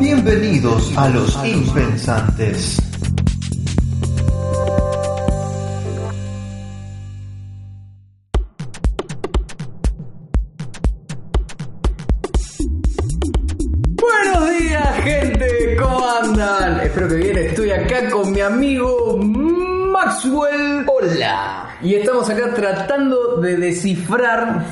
Bienvenidos a los impensantes. Buenos días, gente, ¿cómo andan? Espero que bien, estoy acá con mi amigo Maxwell. Hola. Y estamos acá tratando de descifrar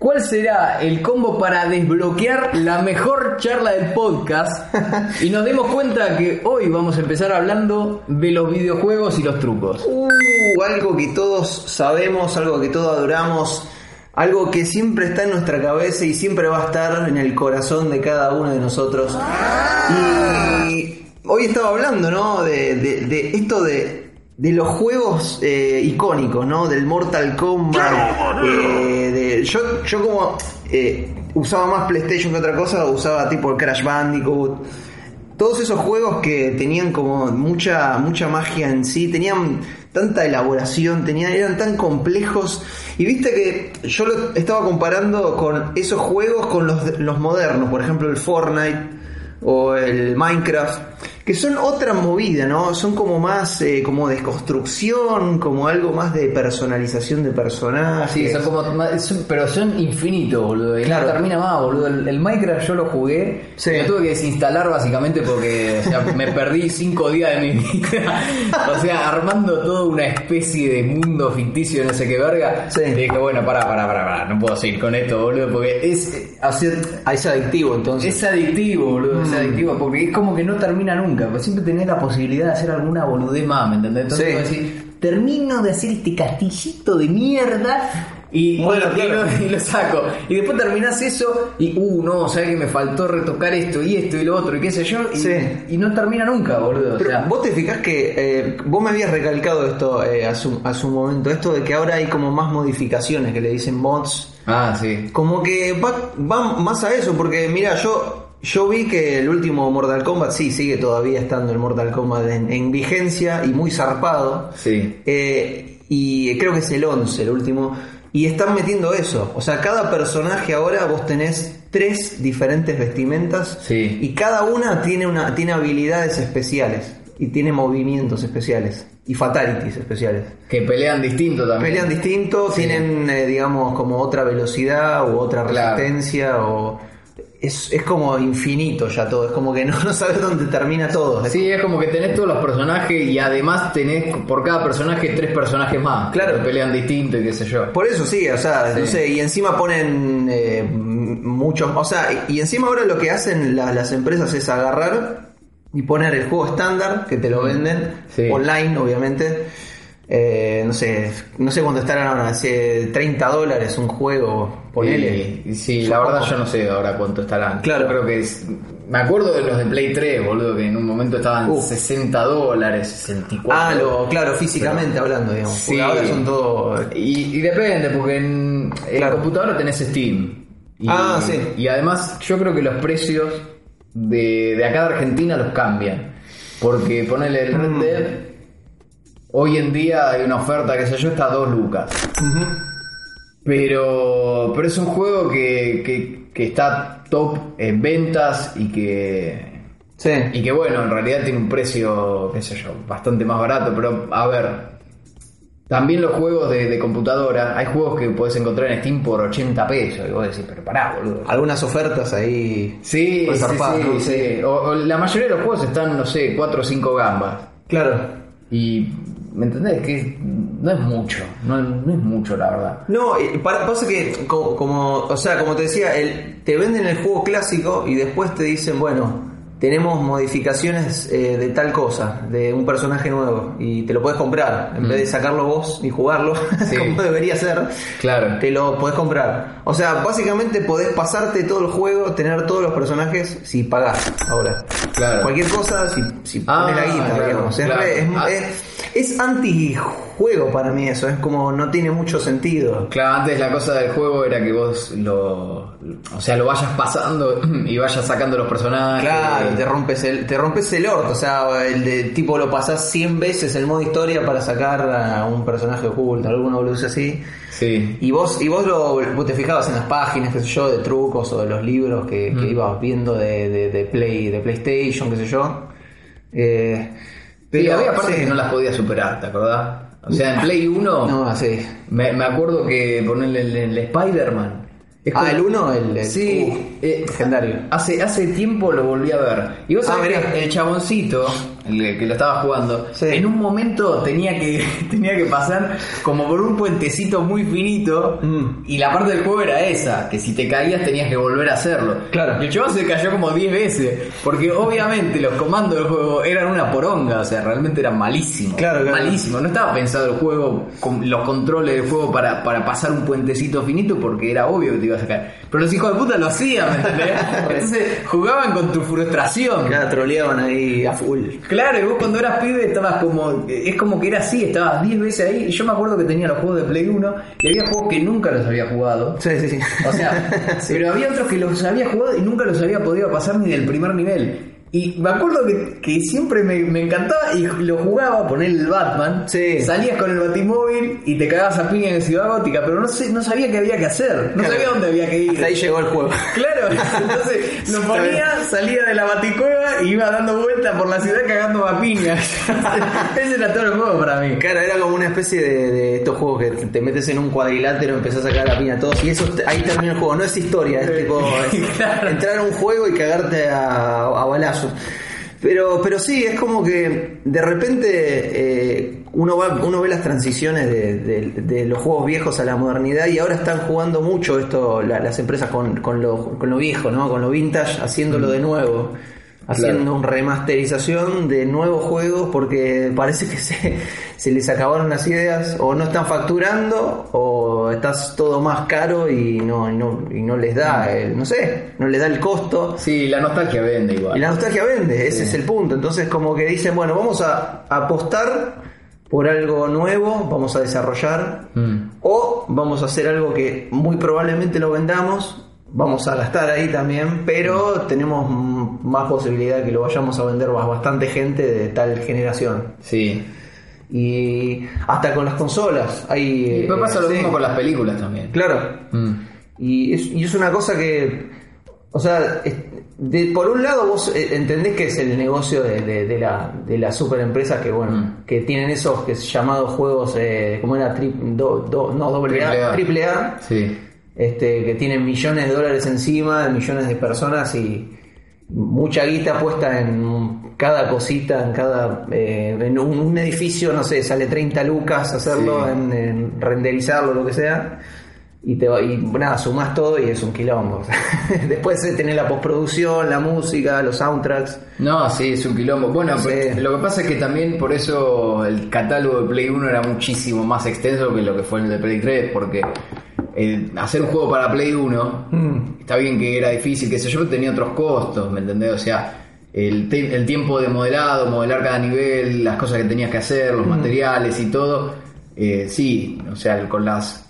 cuál será el combo para desbloquear la mejor charla del podcast. Y nos dimos cuenta que hoy vamos a empezar hablando de los videojuegos y los trucos. Uh, algo que todos sabemos, algo que todos adoramos, algo que siempre está en nuestra cabeza y siempre va a estar en el corazón de cada uno de nosotros. Y hoy estaba hablando, ¿no? De, de- de esto de, de los juegos eh, icónicos, ¿no? Del Mortal Kombat. eh, de- yo, yo como eh, usaba más PlayStation que otra cosa, usaba tipo el Crash Bandicoot. Todos esos juegos que tenían como mucha, mucha magia en sí, tenían tanta elaboración, tenían, eran tan complejos. Y viste que yo lo estaba comparando con esos juegos con los, los modernos, por ejemplo el Fortnite o el Minecraft, que son otra movida, ¿no? Son como más, eh, como de construcción, como algo más de personalización de personajes. Sí, son como, son- pero son infinitos, boludo. Y Claro. no termina más, boludo. El, el Minecraft yo lo jugué. Sí. Lo tuve que desinstalar básicamente porque o sea, me perdí cinco días de mi vida. o sea, armando toda una especie de mundo ficticio, no sé qué verga. Sí. Y dije, bueno, pará, pará, pará, pará. No puedo seguir con esto, boludo. Porque es, eh, Ah, es adictivo entonces. es adictivo, boludo. Mm. Es adictivo porque es como que no termina nunca. Porque siempre tenés la posibilidad de hacer alguna boludez más, ¿me entendés? Entonces Sí. decís, termino de hacer este castillito de mierda y, Bueno, y- lo, y lo saco. Y después terminás eso y, uh, no, sabes que me faltó retocar esto y esto y lo otro y qué sé yo. Y, Sí. y no termina nunca, boludo. Pero o sea, vos te fijás que eh, vos me habías recalcado esto eh, a, su, a su momento, esto de que ahora hay como más modificaciones que le dicen mods. ah, sí. Como que va, va más a eso, porque mira, yo yo vi que el último Mortal Kombat, sí, sigue todavía estando el Mortal Kombat en, en vigencia y muy zarpado. Sí. Eh, y creo que es el 11, el último. Y están metiendo eso. O sea, cada personaje ahora vos tenés tres diferentes vestimentas. Sí. Y cada una tiene, una, tiene habilidades especiales. Y tiene movimientos especiales. Y fatalities especiales. Que pelean distinto también. Pelean distinto, Sí. tienen, eh, digamos, como otra velocidad u otra Claro. resistencia. o es, es como infinito ya todo. Es como que no, no sabes dónde termina todo. Es Sí, es como que tenés todos los personajes y además tenés por cada personaje tres personajes más. Claro. Que pelean distinto y qué sé yo. Por eso sí, o sea, Sí. no sé, y encima ponen eh, muchos, o sea, y encima ahora lo que hacen la- las empresas es agarrar y poner el juego estándar, que te lo venden. Sí. online obviamente, eh, no sé, no sé cuánto estarán ahora, hace 30 dólares un juego, ponele. Y sí, la verdad yo no sé ahora cuánto estarán. Claro. Yo creo que es... Me acuerdo de los de Play 3, boludo, que en un momento estaban Uh. 60 dólares, 64. Ah, lo, claro, físicamente hablando, digamos. Sí. Ahora son todo... Y, y depende, porque en, en Claro. computadora tenés Steam. Y, Ah, sí. Y además yo creo que los precios de, de acá de Argentina los cambian. Porque ponele el Red Mm. Dead, hoy en día hay una oferta, que sé yo, está a 2 lucas. Pero, pero es un juego que, que, que está top en ventas y que, Sí. y que bueno, en realidad tiene un precio, qué sé yo, bastante más barato. Pero a ver, también los juegos de, de computadora, hay juegos que puedes encontrar en Steam por 80 pesos. Y vos decís, pero pará, boludo. Algunas ofertas ahí... Sí, sí, zarpado, sí, ¿no? sí. O, o la mayoría de los juegos están, no sé, 4 o 5 gambas. Claro. Y, ¿me entendés? Que no es mucho, no, no es mucho, la verdad. No, eh, para- pasa que, como, como- o sea, como te decía, el, te venden el juego clásico y después te dicen, bueno, tenemos modificaciones eh, de tal cosa, de un personaje nuevo, y te lo puedes comprar, en vez de sacarlo vos y jugarlo, Sí. como debería ser, Claro. te lo podés comprar. O sea, básicamente podés pasarte todo el juego, tener todos los personajes si pagás ahora. Claro. Cualquier cosa, si, si Ah, pones la guita, claro, digamos. Es, claro. re- es, Ah. es- es antijuego para mí eso, es como no tiene mucho sentido. Claro, antes la cosa del juego era que vos lo. O sea, lo vayas pasando y vayas sacando los personajes. Claro, te rompes el, te rompes el orto, o sea, el de tipo lo pasás 100 veces el modo historia para sacar a un personaje oculto, alguna boludo así. Sí. Y vos, y vos, lo, vos te fijabas en las páginas, qué sé yo, de trucos o de los libros que, que ibas viendo de, de, de Play, de PlayStation, qué sé yo. Eh, Sí, había partes sí. que no las podía superar, ¿te acordás? O sea, en Play 1, No, sí. me, me acuerdo que ponerle el, el Spider-Man. Es Ah, como- el 1, el, el Sí, uh, eh, legendario. Hace, hace tiempo lo volví a ver. Y vos Ah, sabés mirá. que el chaboncito, el que lo estaba jugando, Sí. en un momento tenía que, tenía que pasar como por un puentecito muy finito. Mm. Y la parte del juego era esa, que si te caías tenías que volver a hacerlo. Claro. Y el chabón se cayó como 10 veces. Porque obviamente los comandos del juego eran una poronga, o sea, realmente eran malísimos. Claro, claro. Malísimos. No estaba pensado el juego, con los controles del juego para, para pasar un puentecito finito porque era obvio que a. Pero los hijos de puta lo hacían, ¿me entendés? Entonces jugaban con tu frustración. Claro, troleaban ahí a full. Claro, y vos cuando eras pibe estabas como. Es como que era así, estabas 10 veces ahí. Y yo me acuerdo que tenía los juegos de Play 1 y había juegos que nunca los había jugado. Sí, sí, sí. O sea, Sí. pero había otros que los había jugado y nunca los había podido pasar ni del primer nivel. Y me acuerdo que, que siempre me, me encantaba y lo jugaba, poner el Batman, Sí. salías con el Batimóvil y te cagabas a piña en Ciudad Gótica, pero no sé, no sabía qué había que hacer, no Claro. sabía dónde había que ir. Hasta ahí llegó el juego. Claro, entonces lo ponía, salía de la baticueva y iba dando vueltas por la ciudad cagando a piña. Ese era todo el juego para mí. Claro, era como una especie de, de estos juegos que te metes en un cuadrilátero, empezás a sacar la piña a todos y eso ahí termina el juego. No es historia, es tipo Claro. entrar a un juego y cagarte a, a balazos. Pero, pero sí, es como que de repente eh, uno, va, uno ve las transiciones de, de- los juegos viejos a la modernidad y ahora están jugando mucho esto la- las empresas con, con, lo, con lo viejo, ¿no? con lo vintage, haciéndolo de nuevo. Haciendo una remasterización de nuevos juegos porque parece que se, se les acabaron las ideas o no están facturando o estás todo más caro y no, y no, y no les da, el- no sé, no les da el costo. Sí, la nostalgia vende igual. Y la nostalgia vende, ese es el punto. Entonces como que dicen, bueno, vamos a apostar por algo nuevo, vamos a desarrollar, Mm. o vamos a hacer algo que muy probablemente lo vendamos, vamos a gastar ahí también, pero tenemos más posibilidad de que lo vayamos a vender a bastante gente de tal generación. Sí. Y hasta con las consolas. Hay, Y eh, pasa lo sí. mismo con las películas también. Claro, Mm. y es, y es una cosa que, o sea, es- de, por un lado vos eh, entendés que es el negocio de, de, de la, de las superempresas que, bueno, Mm. que tienen esos que llamados juegos, eh, como era, tri, do- do- no, doble A. triple A, Sí. Este, que tienen millones de dólares encima, millones de personas y mucha guita puesta en cada cosita, en cada eh, en un, un edificio, no sé, sale 30 lucas hacerlo, Sí. en, en renderizarlo, lo que sea. Y, te y nada, sumás todo y es un quilombo. Después de tener la postproducción, la música, los soundtracks. No, sí, es un quilombo. Bueno, pues, lo que pasa es que también por eso el catálogo de Play 1 era muchísimo más extenso que lo que fue el de Play 3, porque eh, hacer un juego para Play 1, Mm. está bien que era difícil, qué sé yo, pero tenía otros costos, ¿me entendés? O sea, el, el tiempo de modelado, modelar cada nivel, las cosas que tenías que hacer, los materiales y todo, eh, sí, o sea, con las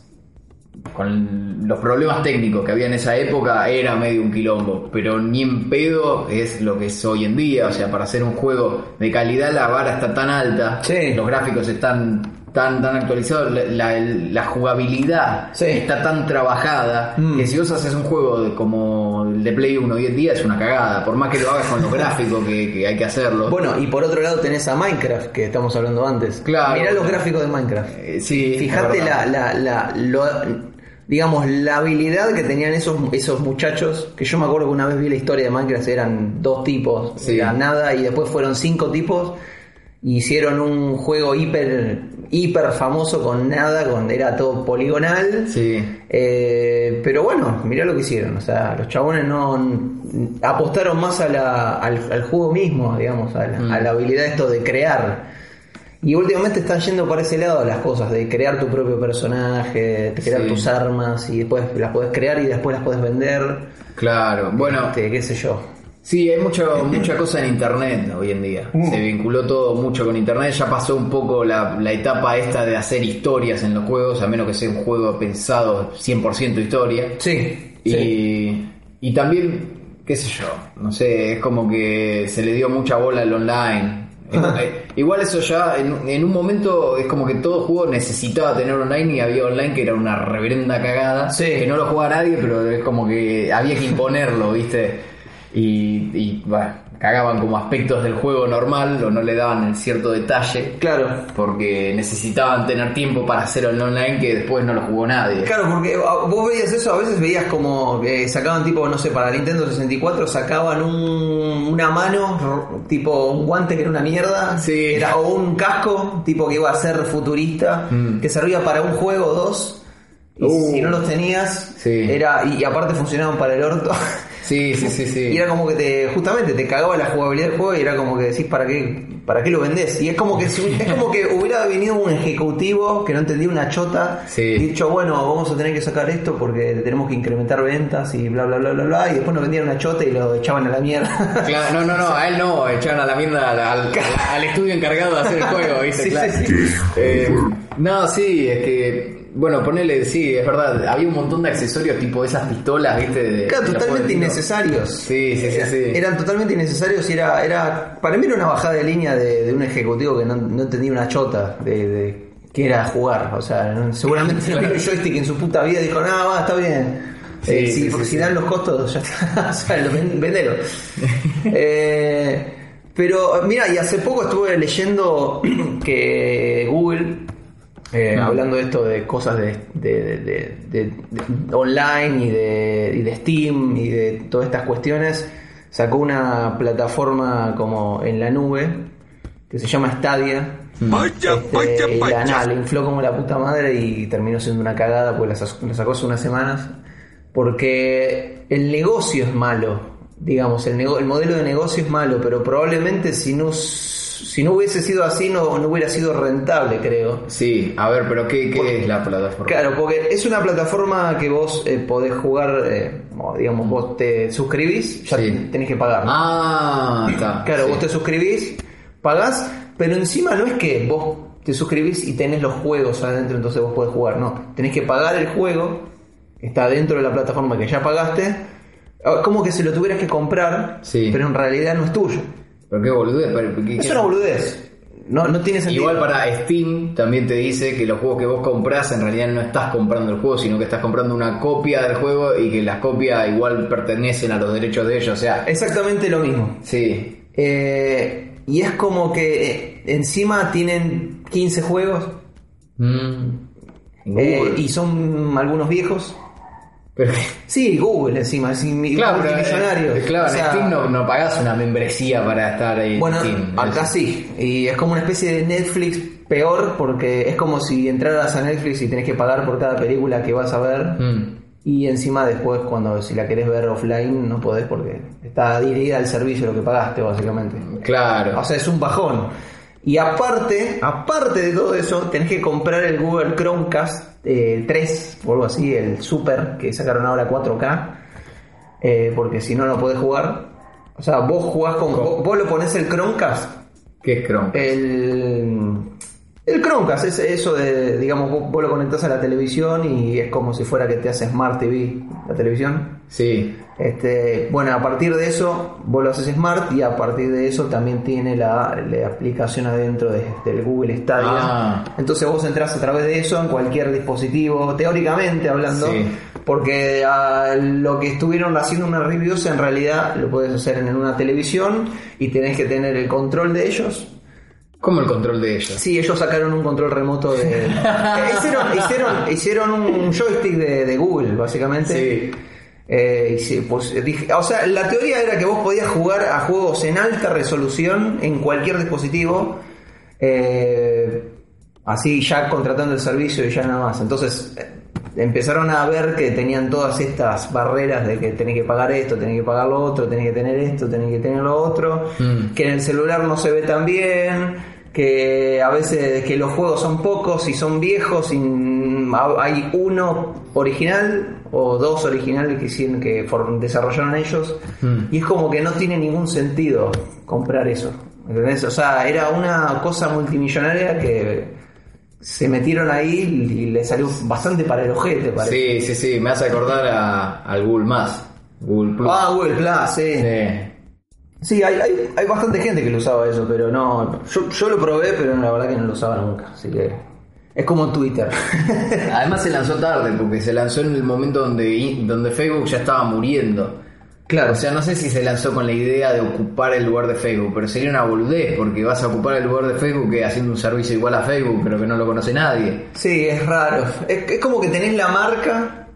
con los problemas técnicos que había en esa época era medio un quilombo, pero ni en pedo es lo que es hoy en día, o sea, para hacer un juego de calidad la vara está tan alta, Sí. los gráficos están tan tan actualizados, la, la- la jugabilidad Sí. está tan trabajada Mm. que si vos haces un juego de- como el de Play 1 hoy en día es una cagada, por más que lo hagas con los gráficos que, que hay que hacerlo. Bueno, y por otro lado tenés a Minecraft, que estamos hablando antes. Claro. Mirá los gráficos de Minecraft. Eh, sí, Fíjate es la, la, la, lo- digamos, la habilidad que tenían esos, esos muchachos, que yo me acuerdo que una vez vi la historia de Minecraft, eran dos tipos, Sí. era nada, y después fueron cinco tipos, hicieron un juego hiper hiper famoso con nada, con era todo poligonal. Sí. Eh, pero bueno, mirá lo que hicieron. O sea, los chabones no apostaron más a la- al, al juego mismo, digamos, a la, Mm. a la habilidad esto de crear. Y últimamente están yendo por ese lado las cosas, de crear tu propio personaje, de crear Sí. tus armas y después las puedes crear y después las puedes vender. Claro. Bueno, Este, qué sé yo. Sí, hay mucho, mucha cosa en internet hoy en día. Se vinculó todo mucho con internet. Ya pasó un poco la, la etapa esta de hacer historias en los juegos, a menos que sea un juego pensado 100% historia. Sí. Y, sí. y también, qué sé yo, no sé, es como que se le dio mucha bola al online. Eh, Igual eso ya, en, en un momento es como que todo juego necesitaba tener online y había online que era una reverenda cagada. Sí. Que no lo jugaba nadie, pero es como que había que imponerlo, ¿viste? Y, y bueno, cagaban como aspectos del juego normal o no le daban el cierto detalle. Claro. Porque necesitaban tener tiempo para hacer el online que después no lo jugó nadie. Claro, porque ah, vos veías eso, a veces veías como que sacaban tipo, no sé, para Nintendo 64 sacaban un- una mano, tipo un guante que era una mierda, Sí. era, o un casco, tipo que iba a ser futurista, Mm. que servía para un juego o dos, y Uh. si no los tenías, Sí. era y, y aparte funcionaban para el orto. Sí, sí, sí, sí. Y era como que te, justamente te cagaba la jugabilidad del juego y era como que decís para qué, para qué lo vendés. Y es como que si- es como que hubiera venido un ejecutivo que no entendía una chota Sí. y dicho, bueno, vamos a tener que sacar esto porque tenemos que incrementar ventas y bla bla bla bla bla y después nos vendían una chota y lo echaban a la mierda. Claro, no, no, no, a él no, echaron a la mierda al, al- al estudio encargado de hacer el juego, ¿viste? Sí, Claro. sí, sí. Eh, no, sí, es que, bueno, ponele, sí, es verdad, había un montón de accesorios tipo esas pistolas, ¿viste? De- Claro, de totalmente innecesarios. Sí, sí, sí, Era- sí. Eran totalmente innecesarios y era, era para mí era una bajada de línea de, de un ejecutivo que no, no entendía una chota de, de que era jugar. O sea, seguramente no vio un joystick en su puta vida dijo, no, va, está bien. Sí, Eh, sí, si, dan los costos, ya está. o sea, lo ven- vendelo. Eh, pero mira, y hace poco estuve leyendo que Google, eh, Mm. hablando de esto de cosas de, de- de- de- de- de online y de, y de Steam y de todas estas cuestiones, sacó una plataforma como en la nube que se llama Stadia. Este, y la, nada, le infló como la puta madre y terminó siendo una cagada porque la, sa- la sacó hace unas semanas. Porque el negocio es malo, digamos, el, nego- el modelo de negocio es malo, pero probablemente si no, si no hubiese sido así no, no hubiera sido rentable, creo. Sí, a ver, pero ¿qué, qué es la plataforma? Claro, porque es una plataforma que vos eh, podés jugar, eh, digamos, vos te suscribís, ya Sí. tenés que pagar. ¿no? Ah, está. Claro, sí. vos te suscribís, pagás, pero encima no es que vos te suscribís y tenés los juegos adentro, entonces vos podés jugar. No, tenés que pagar el juego, está dentro de la plataforma que ya pagaste, ah, como que se lo tuvieras que comprar, Sí. pero en realidad no es tuyo. Pero qué boludez. pero- ¿qué- Es una boludez. No, no tiene sentido. Igual para Steam también te dice que los juegos que vos compras en realidad no estás comprando el juego, sino que estás comprando una copia del juego y que las copias igual pertenecen a los derechos de ellos. O sea, Exactamente lo mismo. sí. Eh, y es como que eh, encima tienen 15 juegos Mm. eh, y son algunos viejos. Pero- Sí, Google encima, es claro, multimillonario. eh, claro, O sea, en Steam no, no pagás una membresía para estar ahí. en Bueno, Steam. acá Es- sí. Y es como una especie de Netflix peor porque es como si entraras a Netflix y tenés que pagar por cada película que vas a ver. Mm. Y encima después cuando si la querés ver offline no podés porque está adherida al servicio lo que pagaste básicamente. Claro. O sea, es un bajón. Y aparte, aparte de todo eso, tenés que comprar el Google Chromecast eh, 3 o algo así, el Super, que sacaron ahora 4K, eh, porque si no, no podés jugar. O sea, vos jugás con. Vos, vos lo pones el Chromecast, ¿Qué es Chrome? el. El Chromecast es eso de, digamos, vos, vos lo conectás a la televisión y es como si fuera que te hace Smart TV la televisión. Sí. Este, bueno, a partir de eso vos lo haces smart y a partir de eso también tiene la, la aplicación adentro de- del Google Stadia. Ah. Entonces vos entras a través de eso en cualquier dispositivo, teóricamente hablando, Sí. porque a lo que estuvieron haciendo una reviews en realidad lo puedes hacer en una televisión y tenés que tener el control de ellos. ¿Cómo el control de ellos? Sí, ellos sacaron un control remoto de... hicieron, hicieron, hicieron un joystick de, de Google, básicamente. Sí. Eh, y sí, pues, dije- o sea, la teoría era que vos podías jugar a juegos en alta resolución en cualquier dispositivo. eh, así ya contratando el servicio y ya nada más. Entonces eh, empezaron a ver que tenían todas estas barreras de que tenés que pagar esto, tenés que pagar lo otro, tenés que tener esto, tenés que tener lo otro, Mm. que en el celular no se ve tan bien, que a veces que los juegos son pocos y son viejos y hay uno original o dos originales que, hicieron- que desarrollaron ellos Mm. y es como que no tiene ningún sentido comprar eso. ¿entendés? O sea, era una cosa multimillonaria que se metieron ahí y le salió bastante para el ojete, parece. Sí, sí, sí, me hace acordar a, al Google Más. Google Plus. Ah, Google Plus, sí. Sí. Sí, hay, hay, hay bastante gente que lo usaba eso, pero no. Yo, yo lo probé, pero la verdad que no lo usaba nunca. Así que. Es como Twitter. Además se lanzó tarde, porque se lanzó en el momento donde, donde Facebook ya estaba muriendo. claro. O sea, no sé si se lanzó con la idea de ocupar el lugar de Facebook, pero sería una boludez, porque vas a ocupar el lugar de Facebook que haciendo un servicio igual a Facebook, pero que no lo conoce nadie. Sí, es raro. Es, es como que tenés la marca,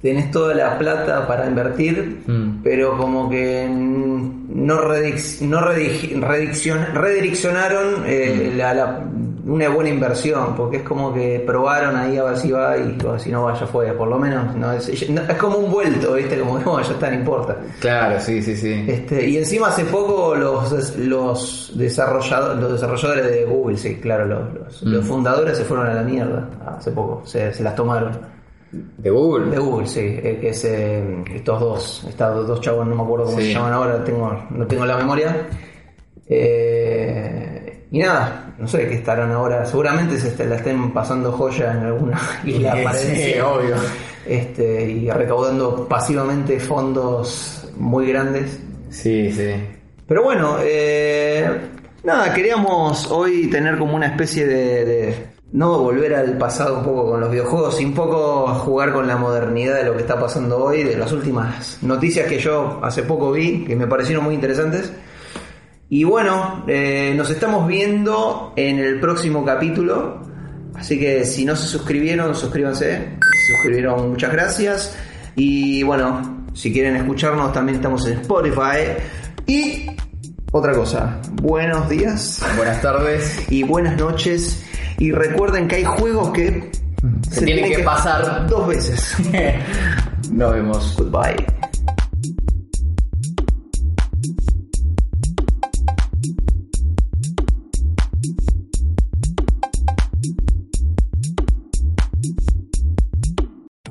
tenés toda la plata para invertir, Mm. pero como que mm, no, redic- no rediccion- redireccionaron eh, la, la- una buena inversión, porque es como que probaron ahí a ver si va y si no va ya fue, por lo menos no es, es como un vuelto, ¿viste? Como no, ya está, no importa. Claro, sí, sí, sí. Este, y encima hace poco los, los, desarrollado- los desarrolladores de Google, sí, claro, los, los- los fundadores se fueron a la mierda hace poco, se, se las tomaron. ¿De Google? De Google, sí, que es eh, estos dos, estos dos chavos, no me acuerdo cómo Sí. se llaman ahora, tengo, no tengo la memoria. Eh, y nada, no sé qué estarán ahora, seguramente se est- la estén pasando joya en alguna isla Sí, paradisíaca. obvio. Este, y recaudando pasivamente fondos muy grandes. Sí, sí. Pero bueno, eh, nada, queríamos hoy tener como una especie de, de- no volver al pasado un poco con los videojuegos, y un poco jugar con la modernidad de lo que está pasando hoy, de las últimas noticias que yo hace poco vi, que me parecieron muy interesantes. Y bueno, eh, nos estamos viendo en el próximo capítulo. Así que si no se suscribieron, suscríbanse. Si se suscribieron, muchas gracias. Y bueno, si quieren escucharnos, también estamos en Spotify. Y otra cosa, buenos días Buenas tardes. y buenas noches. Y recuerden que hay juegos que Se tienen que pasar. dos veces. Nos vemos. Goodbye.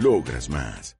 Logras más.